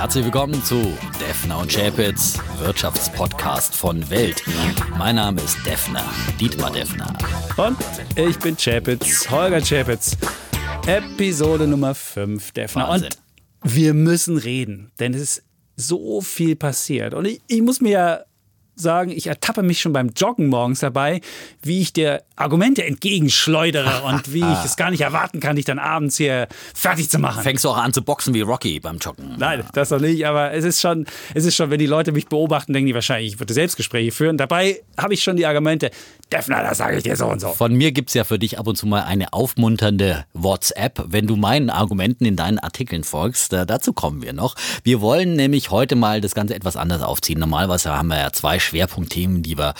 Herzlich willkommen zu Defner und Chapitz, Wirtschaftspodcast von Welt. Mein Name ist Defner, Dietmar Defner. Und ich bin Chapitz, Holger Chapitz. Episode Nummer 5, Defner. Wahnsinn. Und wir müssen reden, denn es ist so viel passiert. Und ich, ich muss mir ja sagen, ich ertappe mich schon beim Joggen morgens dabei, wie ich dir Argumente entgegenschleudere und wie ich es gar nicht erwarten kann, dich dann abends hier fertig zu machen. Fängst du auch an zu boxen wie Rocky beim Joggen? Nein, das noch nicht, aber es ist schon, es ist schon, wenn die Leute mich beobachten, denken die wahrscheinlich, ich würde Selbstgespräche führen. Dabei habe ich schon die Argumente, Defner, das sage ich dir so und so. Von mir gibt's ja für dich ab und zu mal eine aufmunternde WhatsApp, wenn du meinen Argumenten in deinen Artikeln folgst. Da, dazu kommen wir noch. Wir wollen nämlich heute mal das Ganze etwas anders aufziehen. Normalerweise haben wir ja zwei Schwerpunktthemen, die wir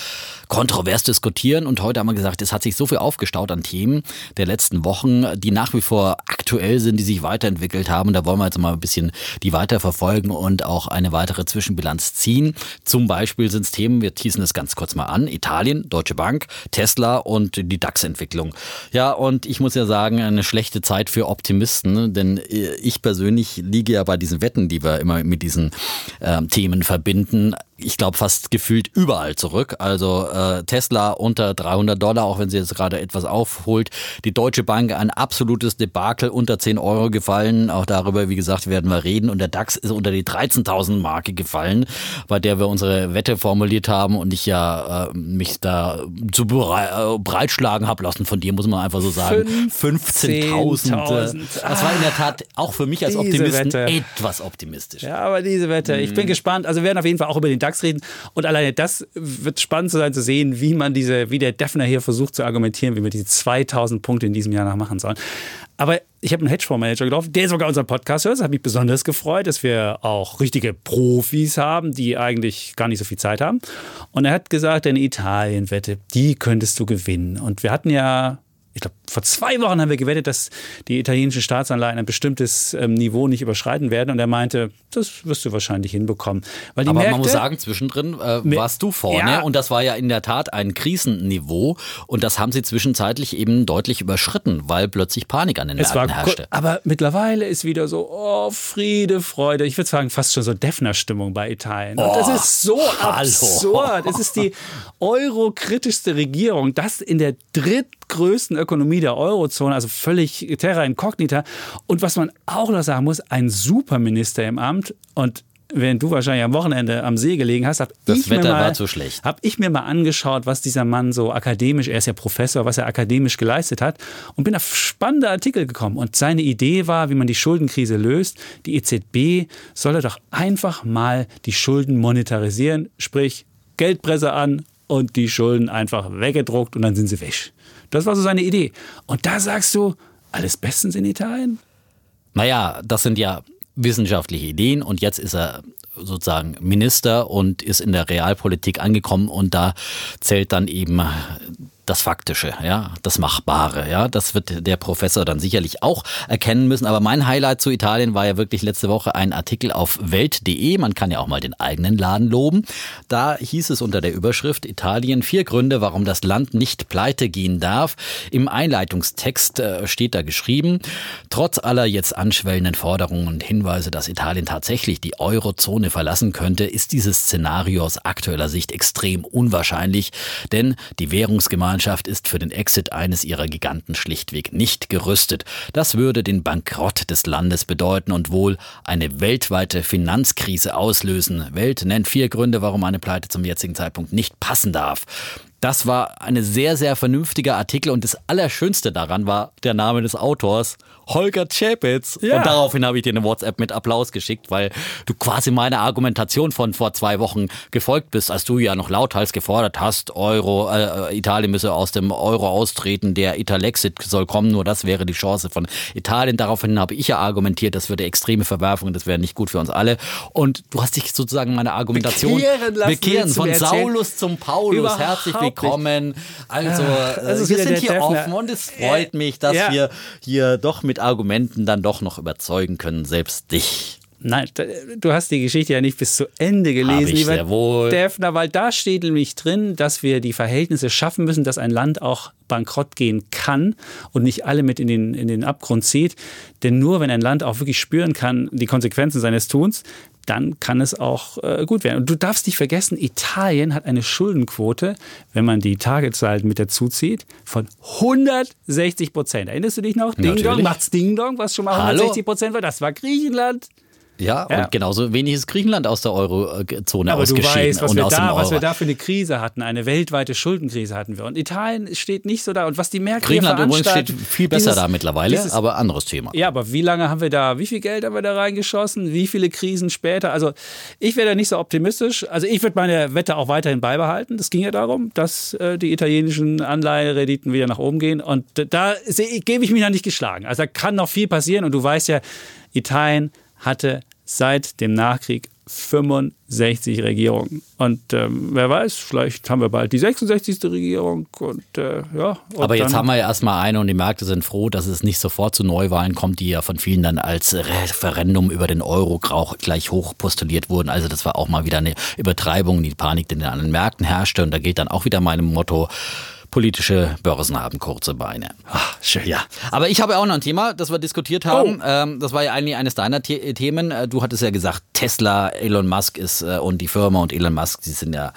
kontrovers diskutieren. Und heute haben wir gesagt, es hat sich so viel aufgestaut an Themen der letzten Wochen, die nach wie vor aktuell sind, die sich weiterentwickelt haben. Da wollen wir jetzt mal ein bisschen die weiter verfolgen und auch eine weitere Zwischenbilanz ziehen. Zum Beispiel sind es Themen, wir teasen es ganz kurz mal an. Italien, Deutsche Bank, Tesla und die DAX-Entwicklung. Ja, und ich muss ja sagen, eine schlechte Zeit für Optimisten, denn äh, ich persönlich liege ja bei diesen Wetten, die wir immer mit diesen ähm, Themen verbinden, ich glaube fast gefühlt überall zurück. Also äh, Tesla unter 300 Dollar, auch wenn sie jetzt gerade etwas aufholt. Die Deutsche Bank ein absolutes Debakel unter 10 Euro gefallen. Auch darüber, wie gesagt, werden wir reden. Und der DAX ist unter die 13.000 Marke gefallen, bei der wir unsere Wette formuliert haben und ich ja äh, mich da zu berei- äh, breitschlagen habe lassen. Von dir muss man einfach so sagen. 15.000. 15.000. Das war in der Tat auch für mich als Optimisten Wette. etwas optimistisch. Ja, aber diese Wette, ich Mhm. bin gespannt. Also wir werden auf jeden Fall auch über den DAX reden. Und alleine das wird spannend sein zu sehen, wie man diese, wie der Defner hier versucht zu argumentieren, wie wir diese 2000 Punkte in diesem Jahr noch machen sollen. Aber ich habe einen Hedgefondsmanager getroffen, der sogar unseren Podcast hört. Das hat mich besonders gefreut, dass wir auch richtige Profis haben, die eigentlich gar nicht so viel Zeit haben. Und er hat gesagt, eine Italien-Wette, die könntest du gewinnen. Und wir hatten ja ich glaube, vor zwei Wochen haben wir gewettet, dass die italienischen Staatsanleihen ein bestimmtes ähm, Niveau nicht überschreiten werden. Und er meinte, das wirst du wahrscheinlich hinbekommen. Aber Märkte, man muss sagen, zwischendrin äh, warst du vorne Ja. und das war ja in der Tat ein Krisenniveau und das haben sie zwischenzeitlich eben deutlich überschritten, weil plötzlich Panik an den es Märkten herrschte. aber mittlerweile ist wieder so, oh, Friede, Freude. Ich würde sagen, fast schon so Defner-Stimmung bei Italien. Und das Oh, ist so hallo. absurd. Es ist die eurokritischste Regierung, das in der drittgrößten Ökonomie der Eurozone, also völlig terra incognita. Und was man auch noch sagen muss, ein Superminister im Amt und Während du wahrscheinlich am Wochenende am See gelegen hast, habe Das ich mir Wetter mal, war zu schlecht. Habe ich mir mal angeschaut, was dieser Mann so akademisch, er ist ja Professor, was er akademisch geleistet hat und bin auf spannende Artikel gekommen. Und seine Idee war, wie man die Schuldenkrise löst. Die EZB solle doch einfach mal die Schulden monetarisieren, sprich Geldpresse an und die Schulden einfach weggedruckt und dann sind sie weg. Das war so seine Idee. Und da sagst du, alles bestens in Italien? Naja, das sind ja wissenschaftliche Ideen und jetzt ist er sozusagen Minister und ist in der Realpolitik angekommen und da zählt dann eben das Faktische, ja, das Machbare, ja, das wird der Professor dann sicherlich auch erkennen müssen. Aber mein Highlight zu Italien war ja wirklich letzte Woche ein Artikel auf Welt.de. Man kann ja auch mal den eigenen Laden loben. Da hieß es unter der Überschrift Italien vier Gründe, warum das Land nicht pleite gehen darf. Im Einleitungstext äh, steht da geschrieben, trotz aller jetzt anschwellenden Forderungen und Hinweise, dass Italien tatsächlich die Eurozone verlassen könnte, ist dieses Szenario aus aktueller Sicht extrem unwahrscheinlich, denn die Währungsgemeinschaft ist für den Exit eines ihrer Giganten schlichtweg nicht gerüstet. Das würde den Bankrott des Landes bedeuten und wohl eine weltweite Finanzkrise auslösen. Welt nennt vier Gründe, warum eine Pleite zum jetzigen Zeitpunkt nicht passen darf. Das war eine sehr, sehr vernünftiger Artikel und das Allerschönste daran war der Name des Autors, Holger Czapitz. Ja. Und daraufhin habe ich dir eine WhatsApp mit Applaus geschickt, weil du quasi meiner Argumentation von vor zwei Wochen gefolgt bist, als du ja noch lauthals gefordert hast, Euro, äh, Italien müsse aus dem Euro austreten, der Italexit soll kommen, nur das wäre die Chance von Italien. Daraufhin habe ich ja argumentiert, das würde extreme Verwerfungen, das wäre nicht gut für uns alle. Und du hast dich sozusagen meiner Argumentation Bekehren lassen, bekehren von erzählen? Saulus zum Paulus. Überhaupt Herzlich nicht. willkommen. Also, äh, ist wir sind hier Defner. offen und es freut mich, dass Ja. wir hier doch mit Argumenten dann doch noch überzeugen können, selbst dich. Nein, du hast die Geschichte ja nicht bis zu Ende gelesen, ich lieber sehr wohl. Defner, weil da steht nämlich drin, dass wir die Verhältnisse schaffen müssen, dass ein Land auch bankrott gehen kann und nicht alle mit in den, in den Abgrund zieht. Denn nur wenn ein Land auch wirklich spüren kann, die Konsequenzen seines Tuns, dann kann es auch äh, gut werden. Und du darfst nicht vergessen, Italien hat eine Schuldenquote, wenn man die Tageszahl mit dazu zieht, von 160 Prozent. Erinnerst du dich noch? Ding. Dong, macht's Ding Dong, was schon mal Hallo? 160 Prozent war. Das war Griechenland. Ja, Ja. und genauso wenig ist Griechenland aus der Eurozone Aber du ausgeschieden weißt, was und wir, da, was wir da für eine Krise hatten. Eine weltweite Schuldenkrise hatten wir. Und Italien steht nicht so da. Und was die Märkte Griechenland übrigens steht viel besser dieses- da mittlerweile, dieses- aber anderes Thema. Ja, aber wie lange haben wir da, wie viel Geld haben wir da reingeschossen? Wie viele Krisen später? Also ich wäre da nicht so optimistisch. Also ich würde meine Wette auch weiterhin beibehalten. Das ging ja darum, dass äh, die italienischen Anleiherenditen wieder nach oben gehen. Und äh, da gebe ich mich noch nicht geschlagen. Also da kann noch viel passieren. Und du weißt ja, Italien hatte seit dem Nachkrieg 65 Regierungen. Und ähm, wer weiß, vielleicht haben wir bald die 66. Regierung. Und äh, ja. Und Aber jetzt haben wir ja erstmal eine und die Märkte sind froh, dass es nicht sofort zu Neuwahlen kommt, die ja von vielen dann als Referendum über den Euro gleich hoch postuliert wurden. Also das war auch mal wieder eine Übertreibung, die Panik, die an den Märkten herrschte. Und da gilt dann auch wieder meinem Motto, politische Börsen haben kurze Beine. Ach, schön. Ja, aber ich habe auch noch ein Thema, das wir diskutiert haben. Ähm, das war ja eigentlich eines deiner The Themen. Äh, Du hattest ja gesagt, Tesla, Elon Musk ist äh, und die Firma und Elon Musk, die sind ja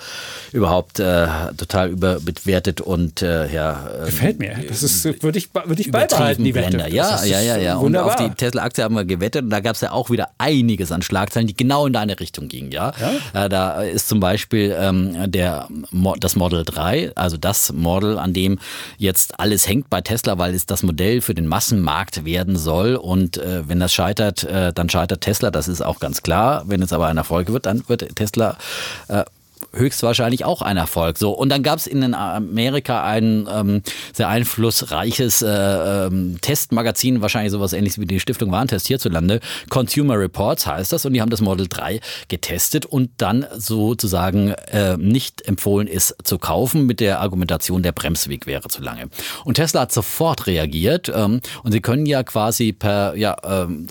überhaupt äh, total überbewertet und äh, ja. äh, Gefällt mir. Das ist, würde ich, würde ich beibehalten, die Wette. Ja, ja, ja, ja. Und Wunderbar. auf die Tesla-Aktie haben wir gewettet und da gab es ja auch wieder einiges an Schlagzeilen, die genau in deine Richtung gingen. Ja, Äh, da ist zum Beispiel ähm, der, das Model 3, also das Model, an dem jetzt alles hängt bei Tesla, weil es das Modell für den Massenmarkt werden soll. Und äh, wenn das scheitert, äh, dann scheitert Tesla. Das ist auch ganz klar. Wenn es aber ein Erfolg wird, dann wird Tesla äh, höchstwahrscheinlich auch ein Erfolg. So und dann gab es in Amerika ein ähm, sehr einflussreiches äh, ähm, Testmagazin, wahrscheinlich sowas ähnliches wie die Stiftung Warentest hierzulande. Consumer Reports heißt das und die haben das Model 3 getestet und dann sozusagen äh, nicht empfohlen ist zu kaufen mit der Argumentation, der Bremsweg wäre zu lange. Und Tesla hat sofort reagiert ähm, und sie können ja quasi per ja ähm,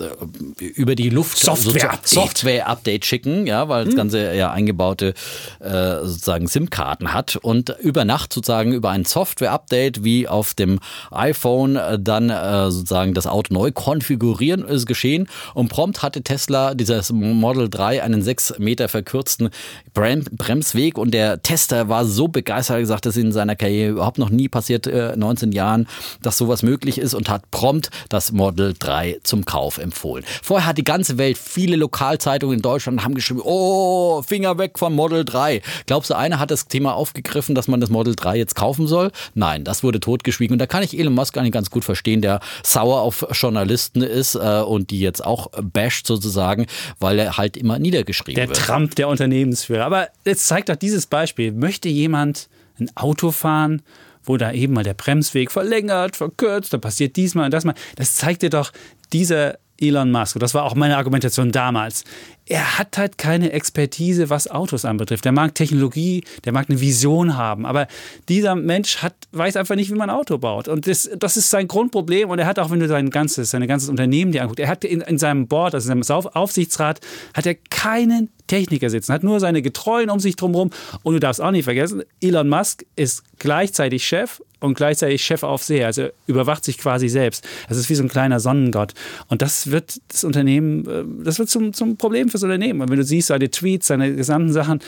über die Luft Software. Software-Update schicken, ja, weil das Ganze ja eingebaute äh, sozusagen SIM-Karten hat und über Nacht sozusagen über ein Software-Update wie auf dem iPhone äh, dann äh, sozusagen das Auto neu konfigurieren ist geschehen und prompt hatte Tesla dieses Model 3 einen sechs Meter verkürzten Brem Bremsweg und der Tester war so begeistert, gesagt, das ist in seiner Karriere überhaupt noch nie passiert, äh, 19 Jahren, dass sowas möglich ist und hat prompt das Model 3 zum Kauf empfohlen. Vorher hat die ganze Welt, viele Lokalzeitungen in Deutschland haben geschrieben, oh, Finger weg von Model 3. Glaubst du, einer hat das Thema aufgegriffen, dass man das Model 3 jetzt kaufen soll? Nein, das wurde totgeschwiegen. Und da kann ich Elon Musk eigentlich ganz gut verstehen, der sauer auf Journalisten ist äh, und die jetzt auch basht sozusagen, weil er halt immer niedergeschrieben Der wird. Trump der Unternehmensführer. Aber jetzt zeigt doch dieses Beispiel. Möchte jemand ein Auto fahren, wo da eben mal der Bremsweg verlängert, verkürzt, da passiert diesmal und das mal. Das zeigt dir doch dieser Elon Musk. Und das war auch meine Argumentation damals. Er hat halt keine Expertise, was Autos anbetrifft. Der mag Technologie, der mag eine Vision haben. Aber dieser Mensch hat, weiß einfach nicht, wie man ein Auto baut. Und das, das ist sein Grundproblem. Und er hat auch, wenn du sein ganzes, sein ganzes Unternehmen dir anguckst, er hat in, in seinem Board, also in seinem Auf- Aufsichtsrat, hat er keinen Techniker sitzen, hat nur seine Getreuen um sich drumherum. Und du darfst auch nicht vergessen, Elon Musk ist gleichzeitig Chef und gleichzeitig Chefaufseher, also überwacht sich quasi selbst. Das ist wie so ein kleiner Sonnengott. Und das wird das Unternehmen, äh, das wird zum, zum Problem fürs Unternehmen. Und wenn du siehst, seine Tweets, seine gesamten Sachen,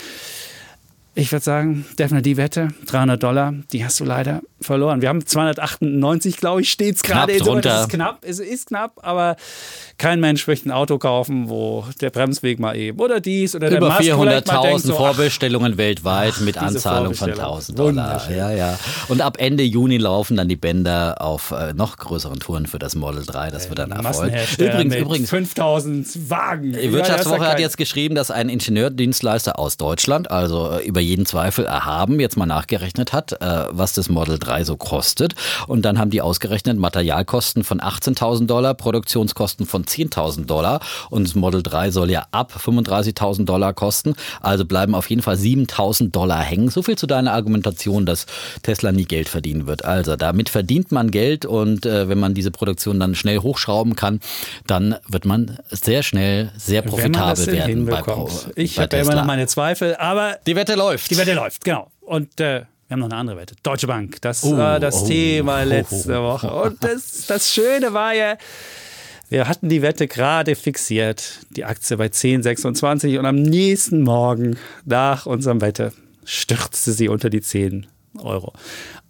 ich würde sagen, Defner, die Wette, 300 Dollar, die hast du leider verloren. Wir haben 298, glaube ich, steht es gerade. in Summe. drunter. Das ist knapp, es ist knapp, aber kein Mensch möchte ein Auto kaufen, wo der Bremsweg mal eben oder dies oder der Über mal denkt 400.000 so, ach, Vorbestellungen weltweit mit Anzahlung von Vorbestellung. 1000 Dollar. Ja, ja. Und ab Ende Juni laufen dann die Bänder auf äh, noch größeren Touren für das Model 3. Das wird dann Erfolg. Übrigens, übrigens, 5000 Wagen. die Wirtschaftswoche Ja, hat jetzt geschrieben, dass ein Ingenieurdienstleister aus Deutschland, also äh, über jeden Zweifel erhaben, jetzt mal nachgerechnet hat, äh, was das Model 3 so kostet. Und dann haben die ausgerechnet Materialkosten von 18.000 Dollar, Produktionskosten von 10.000 Dollar. Und das Model 3 soll ja ab 35.000 Dollar kosten. Also bleiben auf jeden Fall 7.000 Dollar hängen. So viel zu deiner Argumentation, dass Tesla nie Geld verdienen wird. Also damit verdient man Geld und äh, wenn man diese Produktion dann schnell hochschrauben kann, dann wird man sehr schnell sehr profitabel werden. Bei, ich habe ja immer noch meine Zweifel, aber die Wette läuft. Die Wette läuft, genau. Und äh, wir haben noch eine andere Wette. Deutsche Bank. Das oh, war das oh, Thema letzte oh, Woche. Und das, das Schöne war ja, wir hatten die Wette gerade fixiert, die Aktie bei 10,26 und am nächsten Morgen nach unserem Wette stürzte sie unter die 10 Euro.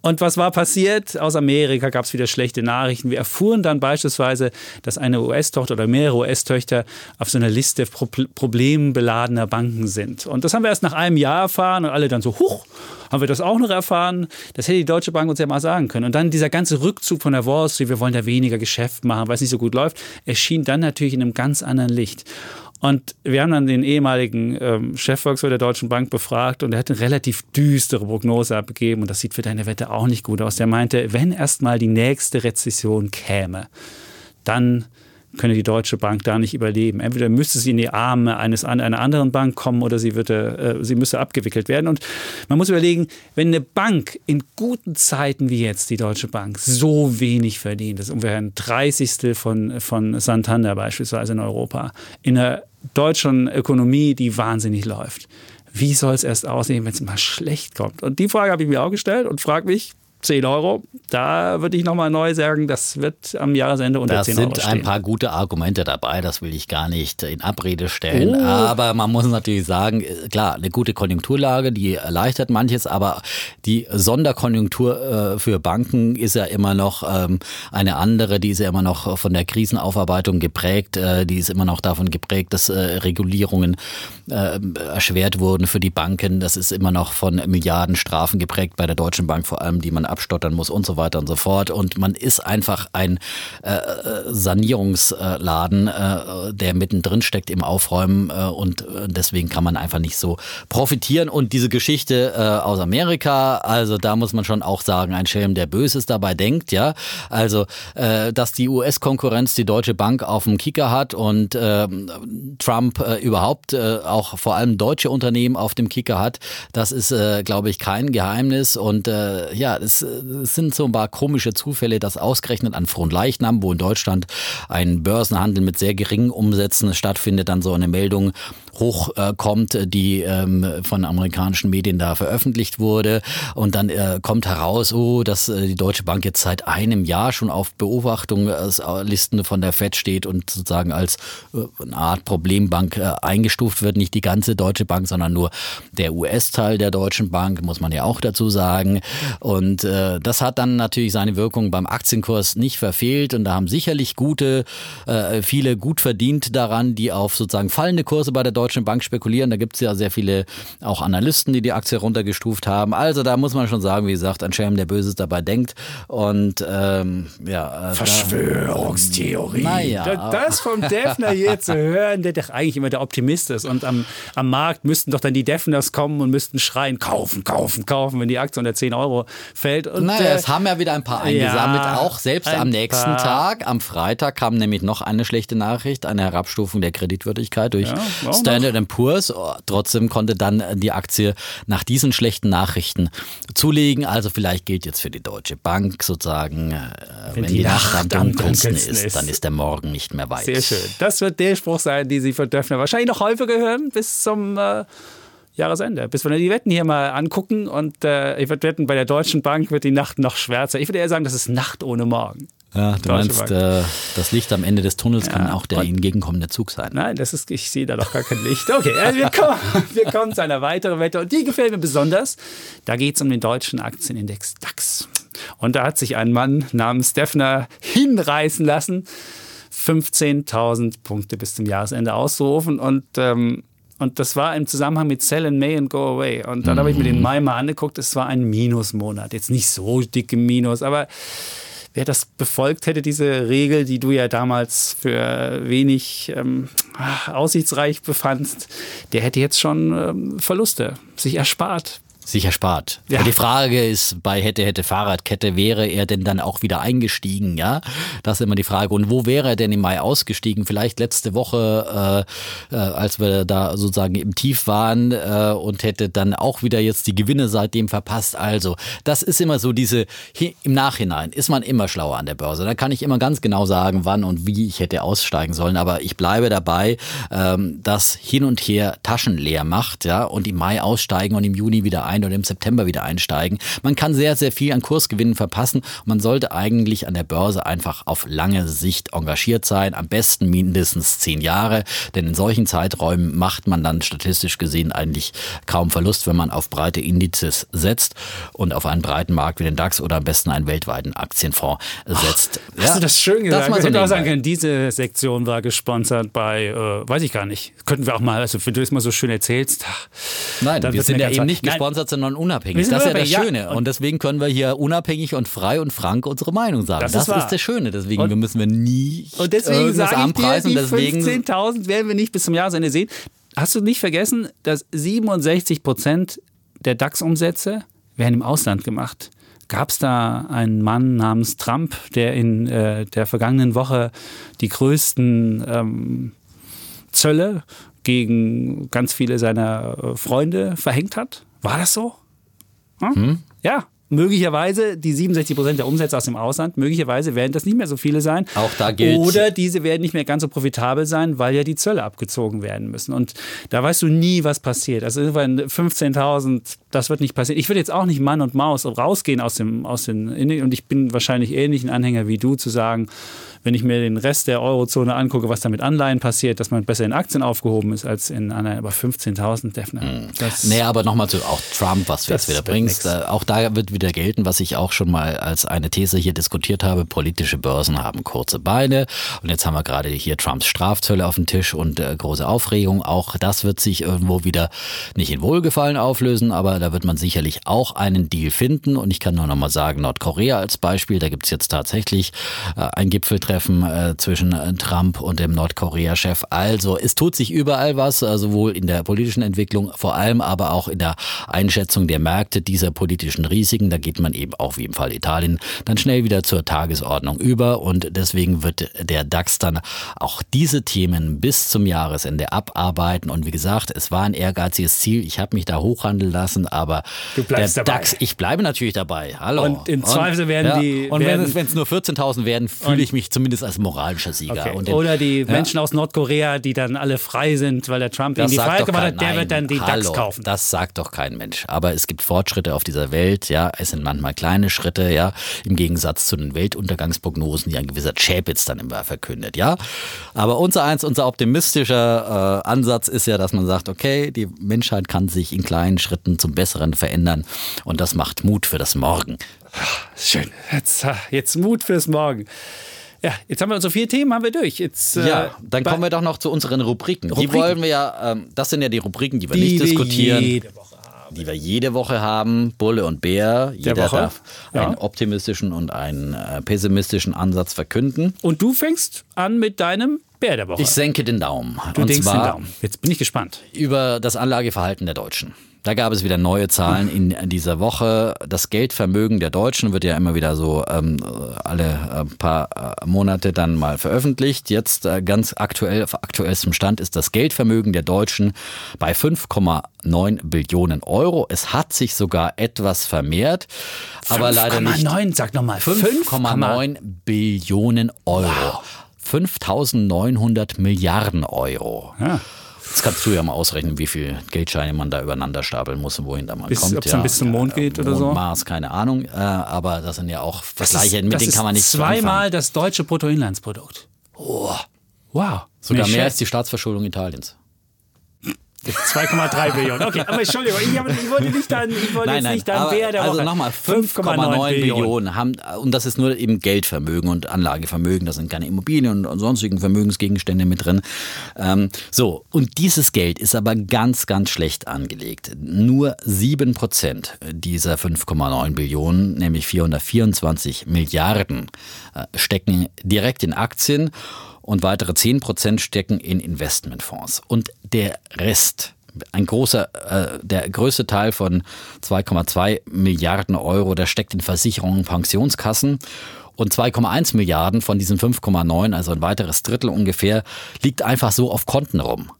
Und was war passiert? Aus Amerika gab es wieder schlechte Nachrichten. Wir erfuhren dann beispielsweise, dass eine US-Tochter oder mehrere US-Töchter auf so einer Liste pro problembeladener Banken sind. Und das haben wir erst nach einem Jahr erfahren und alle dann so, huch, haben wir das auch noch erfahren? Das hätte die Deutsche Bank uns ja mal sagen können. Und dann dieser ganze Rückzug von der Wall Street, wir wollen da weniger Geschäft machen, weil es nicht so gut läuft, erschien dann natürlich in einem ganz anderen Licht. Und wir haben dann den ehemaligen ähm, Chefvolkswirt der Deutschen Bank befragt und er hat eine relativ düstere Prognose abgegeben und das sieht für deine Wette auch nicht gut aus. Der meinte, wenn erstmal die nächste Rezession käme, dann könne die Deutsche Bank da nicht überleben. Entweder müsste sie in die Arme eines, einer anderen Bank kommen oder sie, würde, äh, sie müsse abgewickelt werden. Und man muss überlegen, wenn eine Bank in guten Zeiten wie jetzt, die Deutsche Bank, so wenig verdient, das ist ungefähr ein Dreißigstel von, von Santander beispielsweise in Europa, in einer deutschen Ökonomie, die wahnsinnig läuft. Wie soll es erst aussehen, wenn es mal schlecht kommt? Und die Frage habe ich mir auch gestellt und frage mich, 10 Euro. Da würde ich nochmal neu sagen, das wird am Jahresende unter das 10 Euro stehen. Da sind ein paar gute Argumente dabei, das will ich gar nicht in Abrede stellen. Oh. Aber man muss natürlich sagen, klar, eine gute Konjunkturlage, die erleichtert manches, aber die Sonderkonjunktur äh, für Banken ist ja immer noch ähm, eine andere, die ist ja immer noch von der Krisenaufarbeitung geprägt, äh, die ist immer noch davon geprägt, dass äh, Regulierungen erschwert wurden für die Banken. Das ist immer noch von Milliardenstrafen geprägt bei der Deutschen Bank vor allem, die man abstottern muss und so weiter und so fort. Und man ist einfach ein äh, Sanierungsladen, äh, der mittendrin steckt im Aufräumen äh, und äh, deswegen kann man einfach nicht so profitieren. Und diese Geschichte äh, aus Amerika, also da muss man schon auch sagen, ein Schelm, der Böses dabei denkt, ja. Also, äh, dass die US-Konkurrenz die Deutsche Bank auf dem Kicker hat und äh, Trump äh, überhaupt äh, auch vor allem deutsche Unternehmen auf dem Kicker hat, das ist, äh, glaube ich, kein Geheimnis. Und äh, ja, es es, sind so ein paar komische Zufälle, dass ausgerechnet an Fronleichnam, wo in Deutschland ein Börsenhandel mit sehr geringen Umsätzen stattfindet, dann so eine Meldung hochkommt, äh, die ähm, von amerikanischen Medien da veröffentlicht wurde. Und dann äh, kommt heraus, oh, dass äh, die Deutsche Bank jetzt seit einem Jahr schon auf Beobachtungslisten von der FED steht und sozusagen als äh, eine Art Problembank äh, eingestuft wird. Nicht die ganze Deutsche Bank, sondern nur der US-Teil der Deutschen Bank, muss man ja auch dazu sagen. Und äh, das hat dann natürlich seine Wirkung beim Aktienkurs nicht verfehlt. Und da haben sicherlich gute, äh, viele gut verdient daran, die auf sozusagen fallende Kurse bei der Deutschen Bank spekulieren. Da gibt es ja sehr viele auch Analysten, die die Aktie runtergestuft haben. Also da muss man schon sagen, wie gesagt, ein Schelm, der Böses dabei denkt. Und ähm, ja. Äh, Verschwörungstheorie. Da, naja. Das vom Defner hier zu hören, der doch eigentlich immer der Optimist ist. Und am, am Markt müssten doch dann die Defners kommen und müssten schreien, kaufen, kaufen, kaufen, wenn die Aktie unter 10 Euro fällt. Und, naja, äh, es haben ja wieder ein paar eingesammelt, ja, auch selbst am nächsten paar. Tag. Am Freitag kam nämlich noch eine schlechte Nachricht, eine Herabstufung der Kreditwürdigkeit durch ja, Standard Poor's. Oh, trotzdem konnte dann die Aktie nach diesen schlechten Nachrichten zulegen. Also vielleicht gilt jetzt für die Deutsche Bank sozusagen, äh, wenn, wenn die, die Nacht am dunkelsten ist, ist, dann ist der Morgen nicht mehr weit. Sehr schön. Das wird der Spruch sein, den Sie von Döffner wahrscheinlich noch häufiger hören bis zum äh, Jahresende. Bis wir die Wetten hier mal angucken und äh, ich würde wetten, bei der Deutschen Bank wird die Nacht noch schwärzer. Ich würde eher sagen, das ist Nacht ohne Morgen. Ja, du meinst, äh, das Licht am Ende des Tunnels ja, kann auch der entgegenkommende Zug sein. Nein, das ist, ich sehe da doch gar kein Licht. Okay, also wir, kommen, wir kommen zu einer weiteren Wette und die gefällt mir besonders. Da geht es um den deutschen Aktienindex DAX. Und da hat sich ein Mann namens Steffner hinreißen lassen, 15.000 Punkte bis zum Jahresende auszurufen und ähm, und das war im Zusammenhang mit Sell in May and Go Away. Und dann mhm. habe ich mir den Mai mal angeguckt. Es war ein Minusmonat. Jetzt nicht so dicke Minus, aber wer das befolgt hätte, diese Regel, die du ja damals für wenig ähm, aussichtsreich befandst, der hätte jetzt schon ähm, Verluste sich erspart sich erspart. Ja. die Frage ist, bei hätte, hätte Fahrradkette, wäre er denn dann auch wieder eingestiegen? Ja, das ist immer die Frage. Und wo wäre er denn im Mai ausgestiegen? Vielleicht letzte Woche, äh, äh, als wir da sozusagen im Tief waren äh, und hätte dann auch wieder jetzt die Gewinne seitdem verpasst. Also, das ist immer so diese, im Nachhinein ist man immer schlauer an der Börse. Da kann ich immer ganz genau sagen, wann und wie ich hätte aussteigen sollen. Aber ich bleibe dabei, ähm, dass hin und her Taschen leer macht, ja, und im Mai aussteigen und im Juni wieder ein ein oder im September wieder einsteigen. Man kann sehr, sehr viel an Kursgewinnen verpassen. Man sollte eigentlich an der Börse einfach auf lange Sicht engagiert sein. Am besten mindestens zehn Jahre. Denn in solchen Zeiträumen macht man dann statistisch gesehen eigentlich kaum Verlust, wenn man auf breite Indizes setzt und auf einen breiten Markt wie den DAX oder am besten einen weltweiten Aktienfonds setzt. Ach, hast ja, du das schön gesagt? Das hätte auch sagen können, diese Sektion war gesponsert bei, äh, weiß ich gar nicht. Könnten wir auch mal, also wenn du es mal so schön erzählst. Nein, wir sind ja eben nicht gesponsert gesponsert, sondern unabhängig. Das ist ja das Schöne. Ja. Und deswegen können wir hier unabhängig und frei und frank unsere Meinung sagen. Das, das ist, ist das Schöne. Deswegen und, müssen wir nie und deswegen sage ich dir, die 15.000 werden wir nicht bis zum Jahresende sehen. Hast du nicht vergessen, dass 67 Prozent der DAX-Umsätze werden im Ausland gemacht? Gab es da einen Mann namens Trump, der in äh, der vergangenen Woche die größten ähm, Zölle gegen ganz viele seiner äh, Freunde verhängt hat? War das so? Hm? Hm? Ja, möglicherweise die 67 Prozent der Umsätze aus dem Ausland, möglicherweise werden das nicht mehr so viele sein. Auch da gilt. Oder diese werden nicht mehr ganz so profitabel sein, weil ja die Zölle abgezogen werden müssen. Und da weißt du nie, was passiert. Also irgendwann 15.000, das wird nicht passieren. Ich würde jetzt auch nicht Mann und Maus rausgehen aus dem, aus den, und ich bin wahrscheinlich ähnlich ein Anhänger wie du, zu sagen, wenn ich mir den Rest der Eurozone angucke, was da mit Anleihen passiert, dass man besser in Aktien aufgehoben ist als in Anleihen. Aber 15.000, Defner. Mhm. Nee, aber nochmal zu auch Trump, was du jetzt wieder bringst. Nix. Äh, auch da wird wieder gelten, was ich auch schon mal als eine These hier diskutiert habe. Politische Börsen haben kurze Beine. Und jetzt haben wir gerade hier Trumps Strafzölle auf dem Tisch und äh, große Aufregung. Auch das wird sich irgendwo wieder nicht in Wohlgefallen auflösen, aber da wird man sicherlich auch einen Deal finden. Und ich kann nur nochmal sagen, Nordkorea als Beispiel, da gibt es jetzt tatsächlich äh, ein Gipfeltreffen Treffen äh, zwischen äh, Trump und dem Nordkorea-Chef. Also es tut sich überall was, äh, sowohl in der politischen Entwicklung, vor allem aber auch in der Einschätzung der Märkte dieser politischen Risiken. Da geht man eben auch wie im Fall Italien dann schnell wieder zur Tagesordnung über und deswegen wird der DAX dann auch diese Themen bis zum Jahresende abarbeiten. Und wie gesagt, es war ein ehrgeiziges Ziel. Ich habe mich da hochhandeln lassen, aber der dabei. DAX, ich bleibe natürlich dabei. Hallo. Und im Zweifel werden ja, die. Und wenn es nur 14.000 werden, fühle ich mich zumindest zumindest als moralischer Sieger. Okay. Den, Oder die ja. Menschen aus Nordkorea, die dann alle frei sind, weil der Trump ihnen die Freiheit gemacht hat, der nein, wird dann die hallo, DAX kaufen. Das sagt doch kein Mensch. Aber es gibt Fortschritte auf dieser Welt, ja. Es sind manchmal kleine Schritte, ja. Im Gegensatz zu den Weltuntergangsprognosen, die ein gewisser Chapitz dann immer verkündet, ja. Aber unser eins, unser optimistischer äh, Ansatz ist ja, dass man sagt, okay, die Menschheit kann sich in kleinen Schritten zum Besseren verändern. Und das macht Mut für das Morgen. Schön. Jetzt, jetzt Mut fürs Morgen. Ja, jetzt haben wir unsere vier Themen haben wir durch. Jetzt, äh, ja, dann kommen wir doch noch zu unseren Rubriken. Rubriken. Die wollen wir ja, ähm, das sind ja die Rubriken, die wir die nicht diskutieren. Wir jede Woche haben. Die wir jede Woche haben. Bulle und Bär. Jeder darf ja. einen optimistischen und einen äh, pessimistischen Ansatz verkünden. Und du fängst an mit deinem Bär der Woche. Ich senke den Daumen. Du und denkst den Daumen. Jetzt bin ich gespannt. Über das Anlageverhalten der Deutschen. Da gab es wieder neue Zahlen in dieser Woche. Das Geldvermögen der Deutschen wird ja immer wieder so ähm, alle äh, paar äh, Monate dann mal veröffentlicht. Jetzt äh, ganz aktuell, auf aktuellstem Stand ist das Geldvermögen der Deutschen bei 5,9 Billionen Euro. Es hat sich sogar etwas vermehrt, aber leider nicht. 9, sag nochmal. 5,9 Billionen Euro. Wow. 5.900 Milliarden Euro. Ja. Jetzt kannst du ja mal ausrechnen, wie viel Geldscheine man da übereinander stapeln muss und wohin da mal bis, kommt. Ob es ja, dann bis zum Mond geht oder Mond, so? Mars, keine Ahnung. Äh, aber das sind ja auch Vergleiche, mit denen kann man nicht Zweimal das deutsche Bruttoinlandsprodukt. Oh. Wow. Sogar mehr als die Staatsverschuldung Italiens. 2,3 Billionen. Okay, aber Entschuldigung, ich, habe, ich wollte nicht dann, ich wollte Nein, nein, nicht dann Bär der also nochmal 5,9 Billionen haben, und das ist nur eben Geldvermögen und Anlagevermögen, da sind keine Immobilien und sonstigen Vermögensgegenstände mit drin. Ähm, so, und dieses Geld ist aber ganz, ganz schlecht angelegt. Nur 7 Prozent dieser 5,9 Billionen, nämlich 424 Milliarden, äh, stecken direkt in Aktien und weitere 10 Prozent stecken in Investmentfonds. Und der Rest, ein großer, äh, der größte Teil von 2,2 Milliarden Euro, der steckt in Versicherungen, Pensionskassen. Und 2,1 Milliarden von diesen 5,9, also ein weiteres Drittel ungefähr, liegt einfach so auf Konten rum.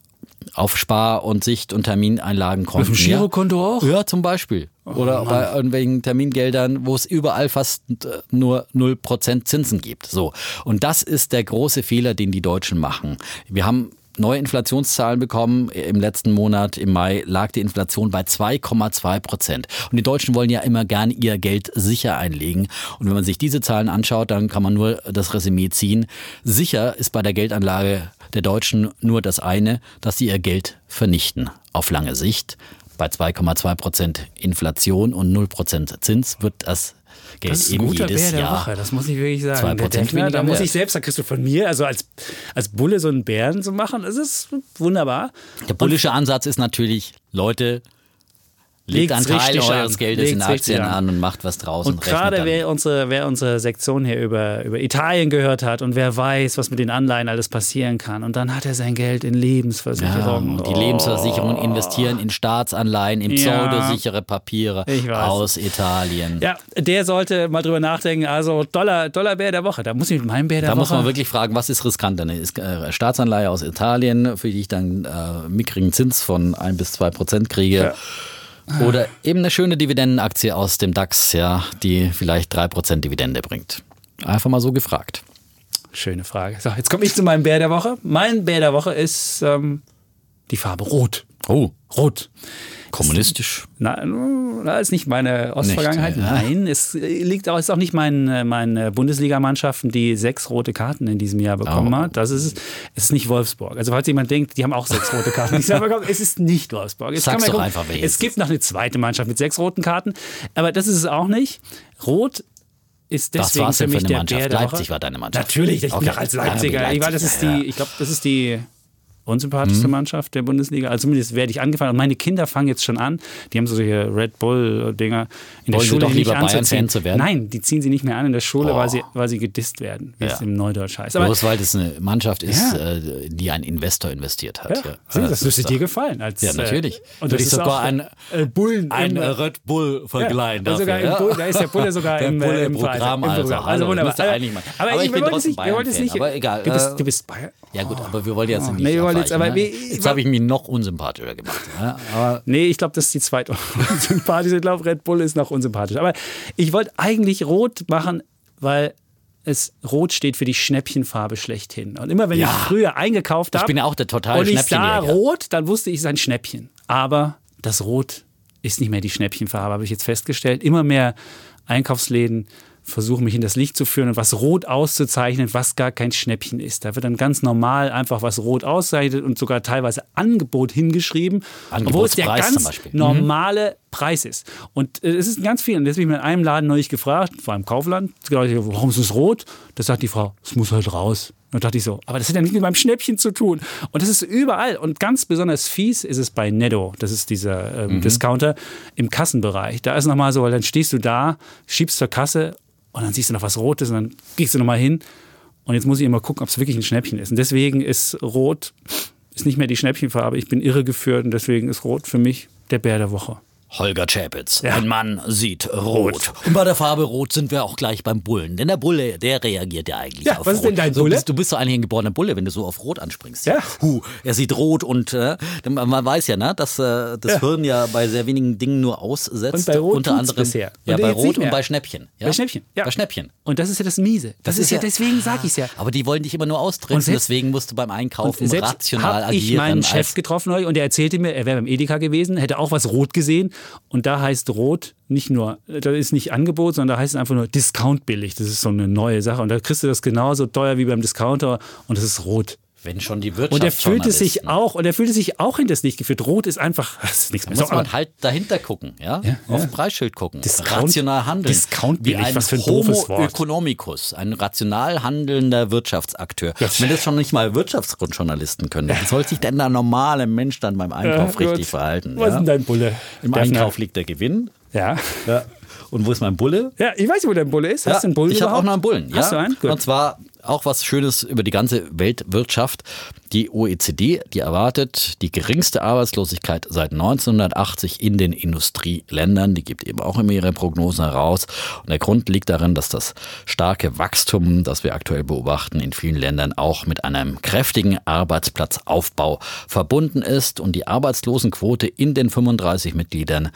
Auf Spar- und Sicht- und Termineinlagenkonten. Auf dem Girokonto auch? Ja, zum Beispiel. Oder bei irgendwelchen Termingeldern, wo es überall fast äh, nur 0% Zinsen gibt. So. Und das ist der große Fehler, den die Deutschen machen. Wir haben neue Inflationszahlen bekommen. Im letzten Monat, im Mai, lag die Inflation bei 2,2 Prozent. Und die Deutschen wollen ja immer gern ihr Geld sicher einlegen. Und wenn man sich diese Zahlen anschaut, dann kann man nur das Resümee ziehen. Sicher ist bei der Geldanlage der Deutschen nur das eine, dass sie ihr Geld vernichten. Auf lange Sicht. Bei 2,2 Prozent Inflation und 0 Prozent Zins wird das Geld Das ist ein eben guter jedes Bär der Jahr Woche, das muss ich wirklich sagen. Zwei Der Prozent Defner, weniger da muss ich selbst, da kriegst du von mir, also als, als Bulle so einen Bären zu machen, das ist wunderbar. Der bullische Ansatz ist natürlich, Leute, legt einen Teil eures. Geldes in Legt's Aktien an. an und macht was draus. Und gerade wer unsere, wer unsere Sektion hier über, über Italien gehört hat und wer weiß, was mit den Anleihen alles passieren kann. Und dann hat er sein Geld in ja, Lebensversicherungen. und die Oh. Lebensversicherungen investieren in Staatsanleihen, in Ja. pseudosichere Papiere aus Italien. Ja, der sollte mal drüber nachdenken. Also Dollar, Dollarbär der Woche. Da muss ich mit meinem Bär der Da Woche. muss man wirklich fragen, was ist riskanter? Eine Ist- äh, Staatsanleihe aus Italien, für die ich dann äh, mickrigen Zins von 1 bis 2 Prozent kriege. Oder eben eine schöne Dividendenaktie aus dem DAX, ja, die vielleicht 3 Prozent Dividende bringt. Einfach mal so gefragt. Schöne Frage. So, jetzt komme ich zu meinem Bär der Woche. Mein Bär der Woche ist ähm, die Farbe Rot. Oh, Rot. kommunistisch. Nein, das ist nicht meine Ostvergangenheit. Nicht, ja. Nein, es liegt auch, ist auch nicht mein, meine Bundesligamannschaften, die sechs rote Karten in diesem Jahr bekommen Oh. hat. Das ist, es ist nicht Wolfsburg. Also falls jemand denkt, die haben auch sechs rote Karten dieses Jahr bekommen, es ist nicht Wolfsburg. Jetzt Sag's doch gucken, einfach, wer Es gibt noch eine zweite Mannschaft mit sechs roten Karten, aber das ist es auch nicht. Rot ist Was deswegen war's für denn für mich eine der Mannschaft? Der Leipzig war deine Mannschaft. Natürlich, ich Okay. bin als Ja, Leipziger. wie ich weiß, das Leipzig, ist ja, die, ich glaube, das ist die unsympathischste Mannschaft der Bundesliga. Also zumindest werde ich angefangen. Und meine Kinder fangen jetzt schon an. Die haben so solche Red Bull-Dinger in der Wollen sie Schule doch nicht lieber Bayern-Fan anzuziehen. zu werden? Nein, die ziehen sie nicht mehr an in der Schule, Oh. weil, sie, weil sie gedisst werden, wie Ja. es im Neudeutsch heißt. Aber Bloß weil das eine Mannschaft ist, Ja. äh, die ein Investor investiert hat. ja, sieh, das doch- dir gefallen. Als, Ja, natürlich. Äh, und Würde das ich ist sogar ein- äh, Bullen Ein im, Red Bull vergleichen Ja, und sogar im Bull, da ist der Bulle sogar Der im, Bulle im Verein, Programm, im also. Hallo, wunderbar. müsste. Aber, Aber ich, wir bin wollten es nicht, wir wollten es Bayern-Fan, nicht. aber egal. Du bist, Bayern. Ja gut, aber wir wollen jetzt nicht Nee, wir wollen jetzt- aber ne? Jetzt habe ich mich noch unsympathischer gemacht. Ja? Aber Nee, ich glaube, das ist die zweite unsympathische. Ich glaube, Red Bull ist noch unsympathisch. Aber ich wollte eigentlich rot machen, weil es rot steht für die Schnäppchenfarbe schlechthin. Und immer wenn Ja. ich früher eingekauft habe bin ja auch der totale und ich sah rot, dann wusste ich, es ist ein Schnäppchen. Aber das Rot ist nicht mehr die Schnäppchenfarbe, habe ich jetzt festgestellt. Immer mehr Einkaufsläden versuchen mich in das Licht zu führen und was rot auszuzeichnen, was gar kein Schnäppchen ist. Da wird dann ganz normal einfach was rot auszeichnet und sogar teilweise Angebot hingeschrieben, obwohl es der ganz. Mhm. normale Preis ist. Und äh, es ist ganz vielen. Und deswegen bin ich in einem Laden neulich gefragt, vor allem Kaufland, warum ist es rot? Da sagt die Frau, es muss halt raus. Und da dachte ich so, aber das hat ja nicht mit meinem Schnäppchen zu tun. Und das ist überall. Und ganz besonders fies ist es bei Netto. Das ist dieser ähm, Discounter im Kassenbereich. Da ist nochmal so, weil dann stehst du da, schiebst zur Kasse und dann siehst du noch was Rotes und dann gehst du nochmal hin. Und jetzt muss ich immer gucken, ob es wirklich ein Schnäppchen ist. Und deswegen ist Rot ist nicht mehr die Schnäppchenfarbe. Ich bin irregeführt und deswegen ist Rot für mich der Bär der Woche. Holger Chapitz, Ja. ein Mann sieht rot. Und bei der Farbe rot sind wir auch gleich beim Bullen. Denn der Bulle, der reagiert ja eigentlich Ja, auf was rot. ist denn dein so, Bulle? Bist, du bist so eigentlich ein geborener Bulle, wenn du so auf rot anspringst. Ja. Huh, er sieht rot und äh, man weiß ja, ne, dass äh, das Ja. Hirn ja bei sehr wenigen Dingen nur aussetzt. Und bei Rot unter anderem bisher. Ja, Und bei Rot und bei Schnäppchen. Ja? Bei Schnäppchen, ja. Bei Schnäppchen. Und das ist ja das Miese. Das, ist ja, deswegen sage ich es ja. Aber die wollen dich immer nur austricksen, deswegen musst du beim Einkaufen rational hab ich agieren. meinen Chef getroffen neulich und der erzählte mir, er wäre beim Edeka gewesen, hätte auch was rot gesehen und da heißt rot nicht nur, da ist nicht Angebot, sondern da heißt es einfach nur Discount billig. Das ist so eine neue Sache und da kriegst du das genauso teuer wie beim Discounter und das ist rot. Wenn schon die Wirtschaft Und er fühlte sich auch, und er fühlte sich auch hinters Licht geführt. Rot ist einfach, das ist nichts Da mehr. muss So, man halt dahinter gucken, ja? Ja, Auf ja. ein Preisschild gucken. Discount- rational handeln. Discount Wie ein was für ein Homo Wort. economicus, ein rational handelnder Wirtschaftsakteur. Wenn das schon nicht mal Wirtschaftsgrundjournalisten können, wie soll sich denn der normale Mensch dann beim Einkauf Ja, richtig verhalten? Was ist ja? denn dein Bulle? Im Defner? Einkauf liegt der Gewinn. Ja. Und wo ist mein Bulle? Ja, ich weiß nicht, wo dein Bulle ist. Hast du einen Bullen ich habe auch noch einen Bullen. Ja? Hast du einen? Gut. Und zwar auch was Schönes über die ganze Weltwirtschaft. Die OECD, die erwartet die geringste Arbeitslosigkeit seit 1980 in den Industrieländern. Die gibt eben auch immer ihre Prognosen heraus. Und der Grund liegt darin, dass das starke Wachstum, das wir aktuell beobachten, in vielen Ländern auch mit einem kräftigen Arbeitsplatzaufbau verbunden ist. Und die Arbeitslosenquote in den 35 Mitgliedern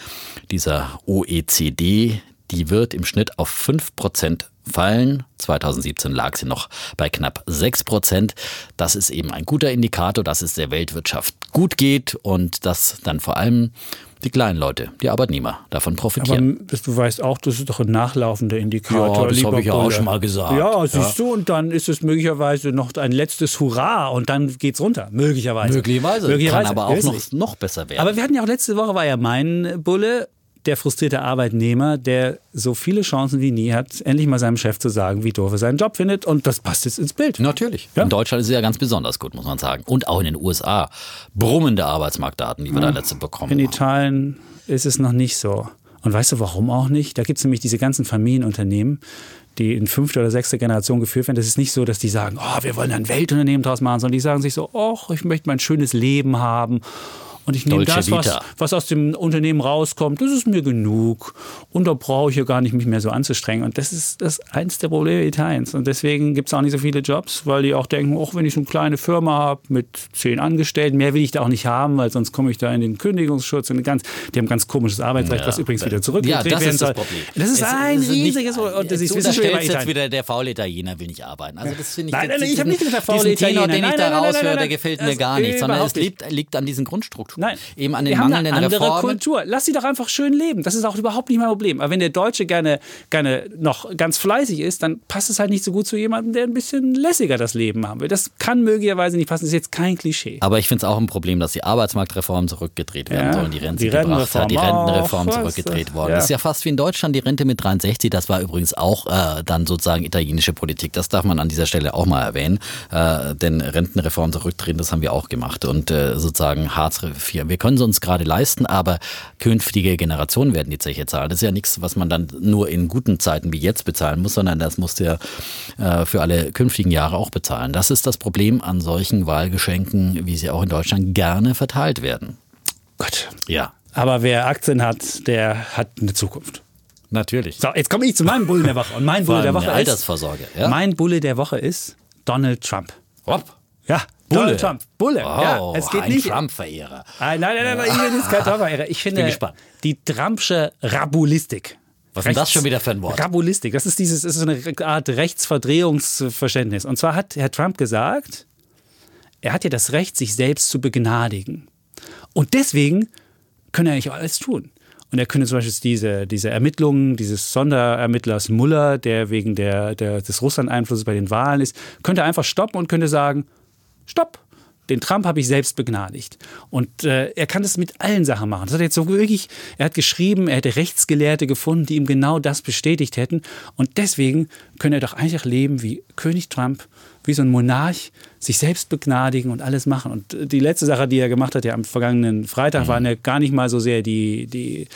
dieser OECD, die wird im Schnitt auf 5 Prozent fallen. 2017 lag sie noch bei knapp 6 Prozent. Das ist eben ein guter Indikator, dass es der Weltwirtschaft gut geht und dass dann vor allem die kleinen Leute, die Arbeitnehmer davon Aber profitieren. du weißt auch, das ist doch ein nachlaufender Indikator. Ja, das habe ich ja auch schon mal gesagt. Ja, siehst du, und dann ist es möglicherweise noch ein letztes Hurra und dann geht's runter. Möglicherweise. Möglicherweise. Kann aber auch noch, noch besser werden. Aber wir hatten ja auch letzte Woche, war ja mein Bulle, der frustrierte Arbeitnehmer, der so viele Chancen wie nie hat, endlich mal seinem Chef zu sagen, wie doof er seinen Job findet. Und das passt jetzt ins Bild. Natürlich. Ja. In Deutschland ist es ja ganz besonders gut, muss man sagen. Und auch in den USA. Brummende Arbeitsmarktdaten, die wir da letzte bekommen In haben. Italien ist es noch nicht so. Und weißt du, warum auch nicht? Da gibt es nämlich diese ganzen Familienunternehmen, die in fünfter oder sechster Generation geführt werden. Das ist nicht so, dass die sagen, oh, wir wollen ein Weltunternehmen draus machen, sondern die sagen sich so, oh, ich möchte mein schönes Leben haben. Und ich nehme das, was, was aus dem Unternehmen rauskommt, das ist mir genug. Und da brauche ich ja gar nicht, mich mehr so anzustrengen. Und das ist das eins der Probleme Italiens. Und deswegen gibt es auch nicht so viele Jobs, weil die auch denken, auch wenn ich so eine kleine Firma habe mit zehn Angestellten, mehr will ich da auch nicht haben, weil sonst komme ich da in den Kündigungsschutz. Und ganz, die haben ganz komisches Arbeitsrecht, Ja. was übrigens wieder Ja, zurückgedreht das werden ist das soll. Problem. Das ist Es ein es riesiges... Und das Jetzt ist, unterstellst wieder bei jetzt wieder, der faule Italiener will nicht arbeiten. Also das finde ich, Nein, nein, das- ich habe nicht gesagt, der faule Tenor, Italiener. den ich Nein, da nein, nein, raushöre, nein, der nein. gefällt mir Das gar nicht, sondern es liegt an diesen Grundstrukturen. Nein. Eben an den wir haben mangelnden eine andere Reformen. Kultur. Lass sie doch einfach schön leben. Das ist auch überhaupt nicht mein Problem. Aber wenn der Deutsche gerne, gerne noch ganz fleißig ist, dann passt es halt nicht so gut zu jemandem, der ein bisschen lässiger das Leben haben will. Das kann möglicherweise nicht passen. Das ist jetzt kein Klischee. Aber ich finde es auch ein Problem, dass die Arbeitsmarktreformen zurückgedreht werden Ja, sollen. Die Rente die gebracht hat, die Rentenreform auch, zurückgedreht worden. ja. Das ist ja fast wie in Deutschland die Rente mit 63. Das war übrigens auch äh, dann sozusagen italienische Politik. Das darf man an dieser Stelle auch mal erwähnen. Äh, denn Rentenreform zurückdrehen, das haben wir auch gemacht. Und äh, sozusagen Hartz IV. Wir können es uns gerade leisten, aber künftige Generationen werden die Zeche zahlen. Das ist ja nichts, was man dann nur in guten Zeiten wie jetzt bezahlen muss, sondern das musst du ja äh, für alle künftigen Jahre auch bezahlen. Das ist das Problem an solchen Wahlgeschenken, wie sie auch in Deutschland gerne verteilt werden. Gott. Ja, Aber wer Aktien hat, der hat eine Zukunft. natürlich. So, jetzt komme ich zu meinem Bulle der Woche. Und mein Bulle der Woche ist, Altersvorsorge. Ja? mein Bulle der Woche ist Donald Trump. Hopp. Ja, Bulle. Donald Trump. Bulle. Oh, ja, es geht ein nicht. Trump-Verehrer. Ah, Nein, nein, nein, nein, ich bin jetzt kein Trump-Verehrer. Ich finde, die Trumpsche Rabulistik. Was ist das schon wieder für ein Wort? Rabulistik, das ist dieses, das ist eine Art Rechtsverdrehungsverständnis. Und zwar hat Herr Trump gesagt, er hat ja das Recht, sich selbst zu begnadigen. Und deswegen könne er eigentlich auch alles tun. Und er könnte zum Beispiel diese, diese Ermittlungen dieses Sonderermittlers Muller, der wegen der, der, des Russland-Einflusses bei den Wahlen ist, könnte einfach stoppen und könnte sagen, stopp, den Trump habe ich selbst begnadigt. Und äh, er kann das mit allen Sachen machen. Das hat er jetzt so wirklich, er hat geschrieben, er hätte Rechtsgelehrte gefunden, die ihm genau das bestätigt hätten. Und deswegen könne er doch einfach leben wie König Trump, wie so ein Monarch, sich selbst begnadigen und alles machen. Und äh, die letzte Sache, die er gemacht hat, ja am vergangenen Freitag, waren ja gar nicht mal so sehr die, die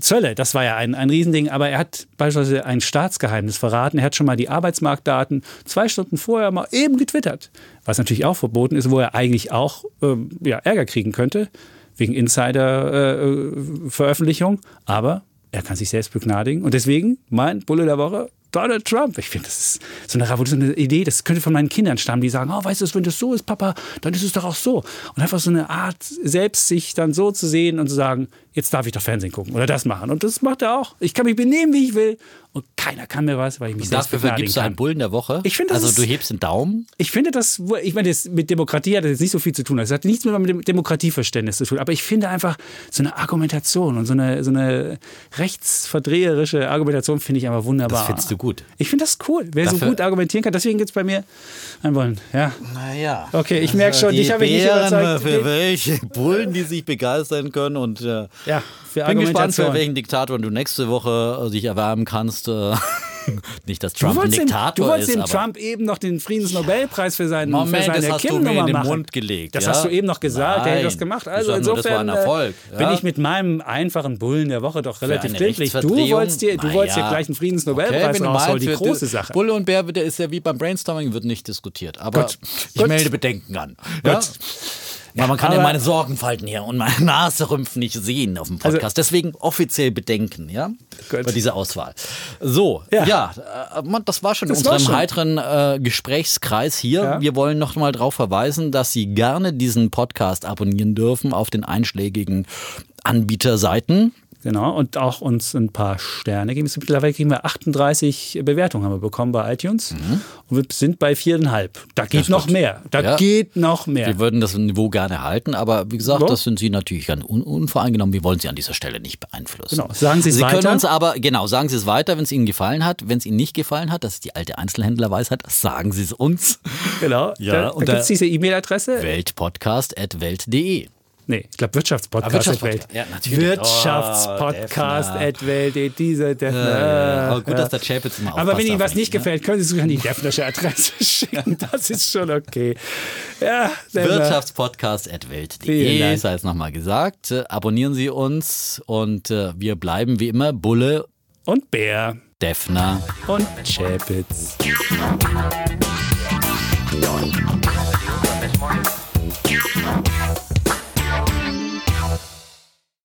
Zölle, das war ja ein, ein Riesending, aber er hat beispielsweise ein Staatsgeheimnis verraten. Er hat schon mal die Arbeitsmarktdaten zwei Stunden vorher mal eben getwittert, was natürlich auch verboten ist, wo er eigentlich auch ähm, ja, Ärger kriegen könnte, wegen Insider-Veröffentlichung. aber er kann sich selbst begnadigen und deswegen mein Bulle der Woche. Donald Trump. Ich finde, das ist so eine revolutionäre Idee. Das könnte von meinen Kindern stammen, die sagen, oh, weißt du, wenn das so ist, Papa, dann ist es doch auch so. Und einfach so eine Art, selbst sich dann so zu sehen und zu sagen, jetzt darf ich doch Fernsehen gucken oder das machen. Und das macht er auch. Ich kann mich benehmen, wie ich will. Und keiner kann mir was, weil ich mich selbst Dafür vergibst du einen Bullen der Woche. Ich finde, Also ist- du hebst den Daumen. Ich finde das, ich meine, das mit Demokratie hat das jetzt nicht so viel zu tun. Das hat nichts mit meinem Demokratieverständnis zu tun. Aber ich finde einfach so eine Argumentation und so eine, so eine rechtsverdreherische Argumentation finde ich einfach wunderbar. Das findest du gut. Ich finde das cool. Wer Dafür- so gut argumentieren kann, deswegen gibt es bei mir ein Wollen. Ja. Naja. Okay, ich merke schon, dich habe ich nicht Bären, überzeugt. Für welche Bullen, die sich begeistern können und äh, Ja, für bin gespannt, für welchen Diktator du nächste Woche äh, dich erwärmen kannst. Äh, nicht, dass Trump ein Diktator du wolltest ist, dem Trump eben noch den Friedensnobelpreis für, seinen, Moment, für seine das hast du mir in den machen. Mund gelegt. Das ja? hast du eben noch gesagt, er hätte das Nein. gemacht. Also nur, insofern ein Erfolg. äh, bin ja? ich mit meinem einfachen Bullen der Woche doch relativ glücklich. Du wolltest dir, du wolltest dir ja. gleich einen Okay, Friedensnobelpreis wenn du rausholen, die große Sache. Bulle und Bär, der ist ja wie beim Brainstorming, wird nicht diskutiert. Aber Gut. ich Gut. melde Bedenken an. Ja? Ja, man kann ja aber- meine Sorgenfalten hier und meine Naserümpfen nicht sehen auf dem Podcast. Also- Deswegen offiziell Bedenken, ja? Gut. Bei dieser Auswahl. So, ja, Ja. äh, das war schon Das in unserem schon. heiteren äh, Gesprächskreis hier. Ja. Wir wollen noch mal darauf verweisen, dass Sie gerne diesen Podcast abonnieren dürfen auf den einschlägigen Anbieterseiten. Genau, und auch uns ein paar Sterne geben. Mittlerweile kriegen wir 38 Bewertungen haben wir bekommen bei iTunes. Und wir sind bei viereinhalb. Da geht Das noch wird- mehr. Da Ja. geht noch mehr. Wir würden das Niveau gerne halten, aber wie gesagt, Ja. das sind Sie natürlich ganz un unvoreingenommen. Wir wollen Sie an dieser Stelle nicht beeinflussen. Genau. Sagen Sie es Sie weiter. können uns aber, genau, sagen Sie es weiter, wenn es Ihnen gefallen hat. Wenn es Ihnen nicht gefallen hat, das ist die alte Einzelhändlerweisheit, sagen Sie es uns. Genau. Ja, da da und gibt es diese E-Mail-Adresse. Weltpodcast.welt.de. Nee, ich glaube Wirtschaftspodcast. Ah, Wirtschaftspodcast. Ja, natürlich. Wirtschaftspodcast Oh, Welt. Diese Defner. Ja, aber gut, Ja. dass der Chapitz immer Aber wenn Ihnen was nicht ne? gefällt, können Sie es an die Defnersche Adresse schicken. Das ist schon okay. Ja, Defner. Wirtschaftspodcast.welt.de, Vielen Dank. sei es nochmal gesagt. Äh, Abonnieren Sie uns und äh, wir bleiben wie immer Bulle, Und Bär. Defner. Und Chapitz.